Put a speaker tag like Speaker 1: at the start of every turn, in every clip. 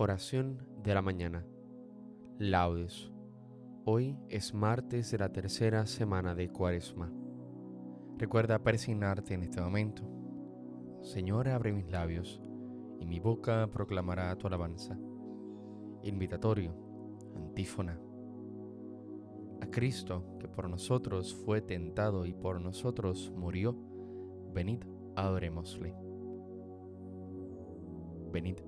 Speaker 1: Oración de la mañana. Laudes. Hoy es martes de la tercera semana de Cuaresma. Recuerda persignarte en este momento. Señor, abre mis labios y mi boca proclamará tu alabanza. Invitatorio, antífona. A Cristo, que por nosotros fue tentado y por nosotros murió, venid, adorémosle. Venid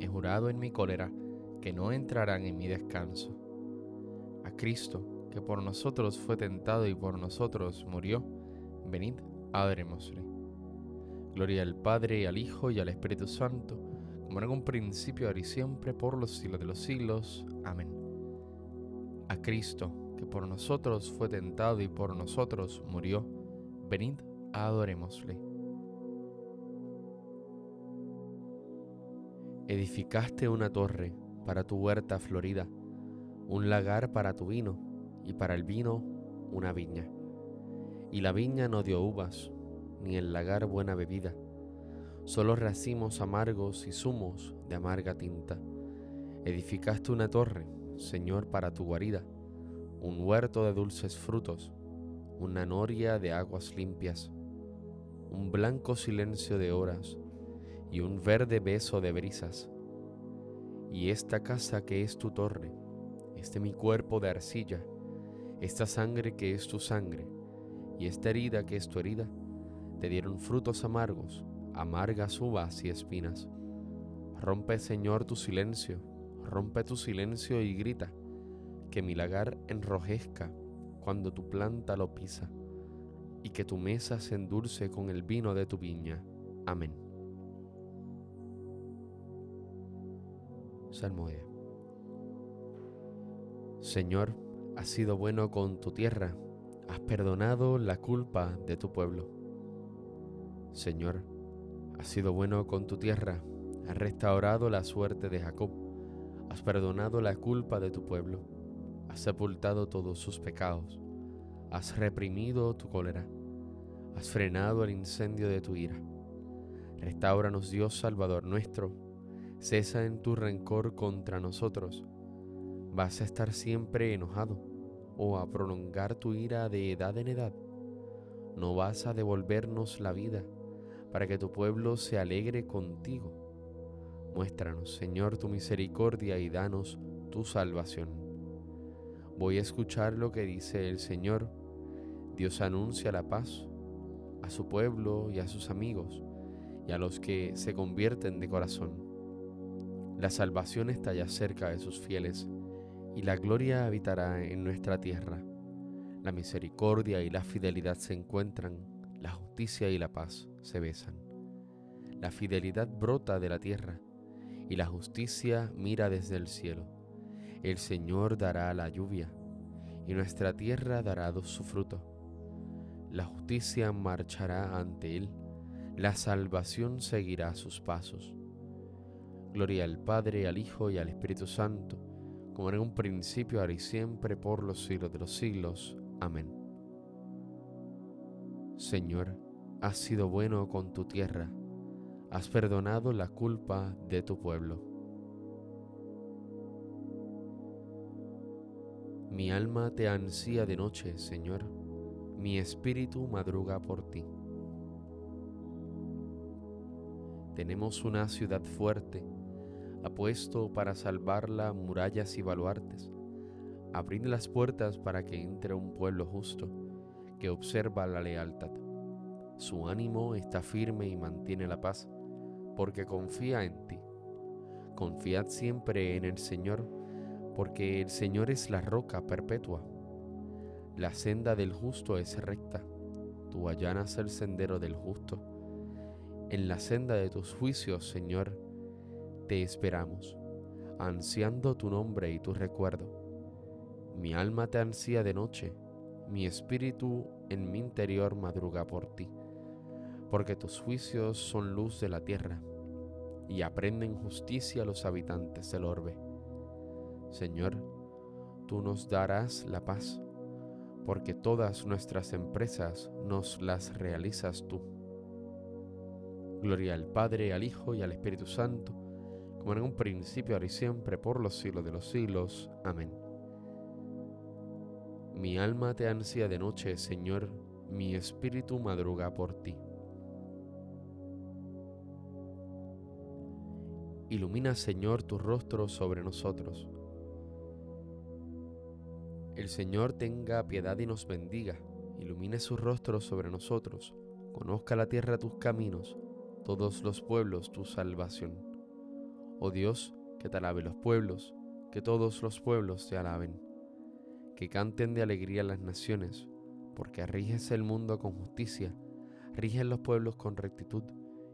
Speaker 1: he jurado en mi cólera que no entrarán en mi descanso. A Cristo, que por nosotros fue tentado y por nosotros murió, venid, adorémosle. Gloria al Padre, al Hijo, y al Espíritu Santo, como en un principio, ahora y siempre, por los siglos de los siglos. Amén. A Cristo, que por nosotros fue tentado y por nosotros murió, venid, adorémosle. Edificaste una torre para tu huerta florida, un lagar para tu vino, y para el vino una viña. Y la viña no dio uvas, ni el lagar buena bebida, solo racimos amargos y zumos de amarga tinta. Edificaste una torre, Señor, para tu guarida, un huerto de dulces frutos, una noria de aguas limpias, un blanco silencio de horas, y un verde beso de brisas. Y esta casa que es tu torre, este mi cuerpo de arcilla, esta sangre que es tu sangre, y esta herida que es tu herida, te dieron frutos amargos, amargas uvas y espinas. Rompe, Señor, tu silencio, rompe tu silencio y grita, que mi lagar enrojezca cuando tu planta lo pisa, y que tu mesa se endulce con el vino de tu viña. Amén. Salmodia. Señor, has sido bueno con tu tierra, has perdonado la culpa de tu pueblo. Señor, has sido bueno con tu tierra, has restaurado la suerte de Jacob, has perdonado la culpa de tu pueblo, has sepultado todos sus pecados, has reprimido tu cólera, has frenado el incendio de tu ira. Restauranos Dios Salvador nuestro, cesa en tu rencor contra nosotros. ¿Vas a estar siempre enojado o a prolongar tu ira de edad en edad? ¿No vas a devolvernos la vida para que tu pueblo se alegre contigo? Muéstranos, Señor, tu misericordia y danos tu salvación. Voy a escuchar lo que dice el Señor. Dios anuncia la paz a su pueblo y a sus amigos y a los que se convierten de corazón. La salvación está ya cerca de sus fieles y la gloria habitará en nuestra tierra. La misericordia y la fidelidad se encuentran, la justicia y la paz se besan. La fidelidad brota de la tierra y la justicia mira desde el cielo. El Señor dará la lluvia y nuestra tierra dará su fruto. La justicia marchará ante él, la salvación seguirá sus pasos. Gloria al Padre, al Hijo y al Espíritu Santo, como en un principio, ahora y siempre, por los siglos de los siglos. Amén. Señor, has sido bueno con tu tierra, has perdonado la culpa de tu pueblo. Mi alma te ansía de noche, Señor, mi espíritu madruga por ti. Tenemos una ciudad fuerte, apuesto para salvarla murallas y baluartes. Abrid las puertas para que entre un pueblo justo que observa la lealtad. Su ánimo está firme y mantiene la paz, porque confía en ti. Confiad siempre en el Señor, porque el Señor es la roca perpetua. La senda del justo es recta, tú allanas el sendero del justo. En la senda de tus juicios, Señor, te esperamos, ansiando tu nombre y tu recuerdo. Mi alma te ansía de noche, mi espíritu en mi interior madruga por ti, porque tus juicios son luz de la tierra y aprenden justicia los habitantes del orbe. Señor, tú nos darás la paz, porque todas nuestras empresas nos las realizas tú. Gloria al Padre, al Hijo y al Espíritu Santo, como en un principio, ahora y siempre, por los siglos de los siglos. Amén. Mi alma te ansía de noche, Señor, mi espíritu madruga por ti. Ilumina, Señor, tu rostro sobre nosotros. El Señor tenga piedad y nos bendiga. Ilumine su rostro sobre nosotros. Conozca la tierra tus caminos, todos los pueblos tu salvación. Oh Dios, que te alabe los pueblos, que todos los pueblos te alaben. Que canten de alegría las naciones, porque riges el mundo con justicia, riges los pueblos con rectitud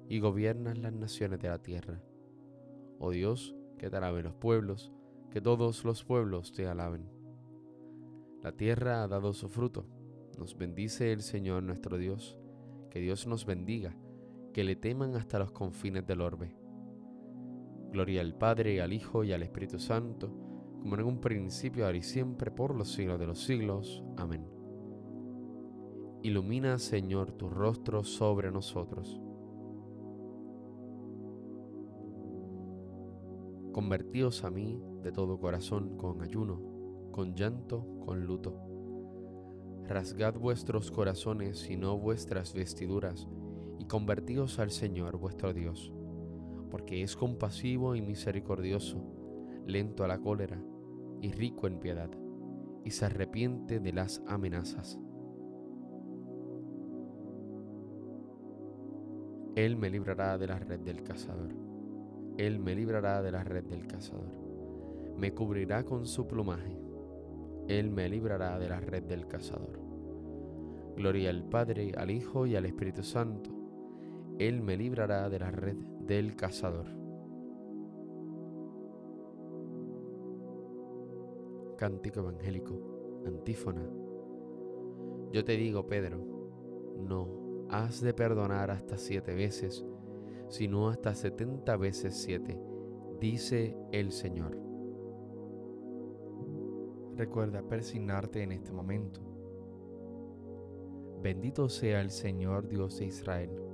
Speaker 1: y gobiernas las naciones de la tierra. Oh Dios, que te alaben los pueblos, que todos los pueblos te alaben. La tierra ha dado su fruto, nos bendice el Señor nuestro Dios, que Dios nos bendiga, que le teman hasta los confines del orbe. Gloria al Padre, al Hijo y al Espíritu Santo, como en un principio, ahora y siempre, por los siglos de los siglos. Amén. Ilumina, Señor, tu rostro sobre nosotros. Convertíos a mí de todo corazón con ayuno, con llanto, con luto. Rasgad vuestros corazones y no vuestras vestiduras, y convertíos al Señor vuestro Dios porque es compasivo y misericordioso, lento a la cólera y rico en piedad, y se arrepiente de las amenazas. Él me librará de la red del cazador. Él me librará de la red del cazador. Me cubrirá con su plumaje. Él me librará de la red del cazador. Gloria al Padre, al Hijo y al Espíritu Santo. Él me librará de la red del cazador. Cántico evangélico, antífona. Yo te digo, Pedro, no has de perdonar hasta siete veces, sino hasta setenta veces siete, dice el Señor. Recuerda persignarte en este momento. Bendito sea el Señor Dios de Israel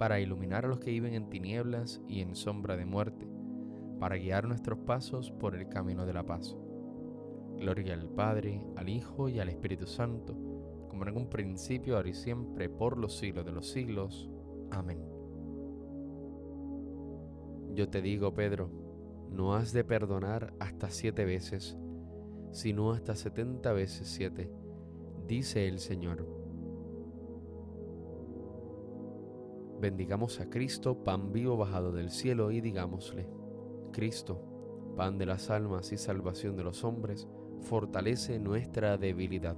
Speaker 1: para iluminar a los que viven en tinieblas y en sombra de muerte, para guiar nuestros pasos por el camino de la paz. Gloria al Padre, al Hijo y al Espíritu Santo, como en un principio, ahora y siempre, por los siglos de los siglos. Amén. Yo te digo, Pedro, no has de perdonar hasta siete veces, sino hasta setenta veces siete, dice el Señor. Bendigamos a Cristo, pan vivo bajado del cielo, y digámosle, Cristo, pan de las almas y salvación de los hombres, fortalece nuestra debilidad.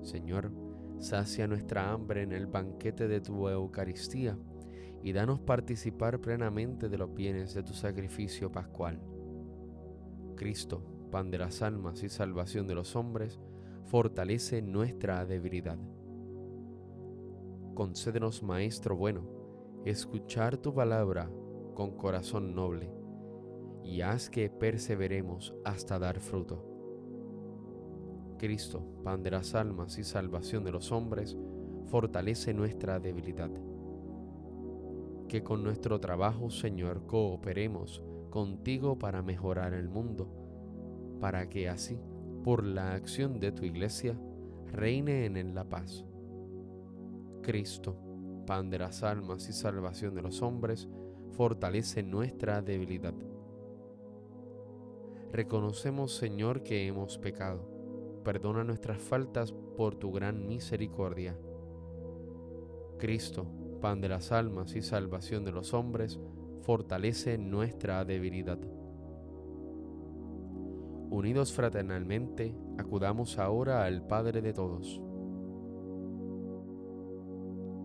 Speaker 1: Señor, sacia nuestra hambre en el banquete de tu Eucaristía y danos participar plenamente de los bienes de tu sacrificio pascual. Cristo, pan de las almas y salvación de los hombres, fortalece nuestra debilidad. Concédenos, Maestro bueno, escuchar tu palabra con corazón noble y haz que perseveremos hasta dar fruto. Cristo, pan de las almas y salvación de los hombres, fortalece nuestra debilidad. Que con nuestro trabajo, Señor, cooperemos contigo para mejorar el mundo, para que así, por la acción de tu iglesia, reine en él la paz. Cristo, pan de las almas y salvación de los hombres, fortalece nuestra debilidad Reconocemos, Señor, que hemos pecado. Perdona nuestras faltas por tu gran misericordia. Cristo, pan de las almas y salvación de los hombres, fortalece nuestra debilidad. Unidos fraternalmente, acudamos ahora al Padre de todos.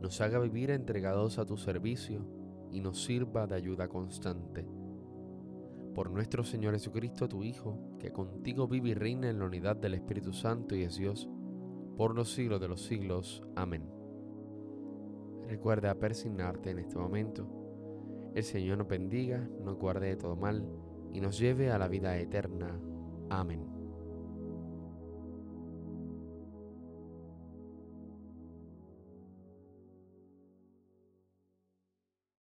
Speaker 1: nos haga vivir entregados a tu servicio y nos sirva de ayuda constante por nuestro Señor Jesucristo, tu Hijo, que contigo vive y reina en la unidad del Espíritu Santo y es Dios, por los siglos de los siglos. Amén. Recuerda persignarte en este momento. El Señor nos bendiga, nos guarde de todo mal y nos lleve a la vida eterna. Amén.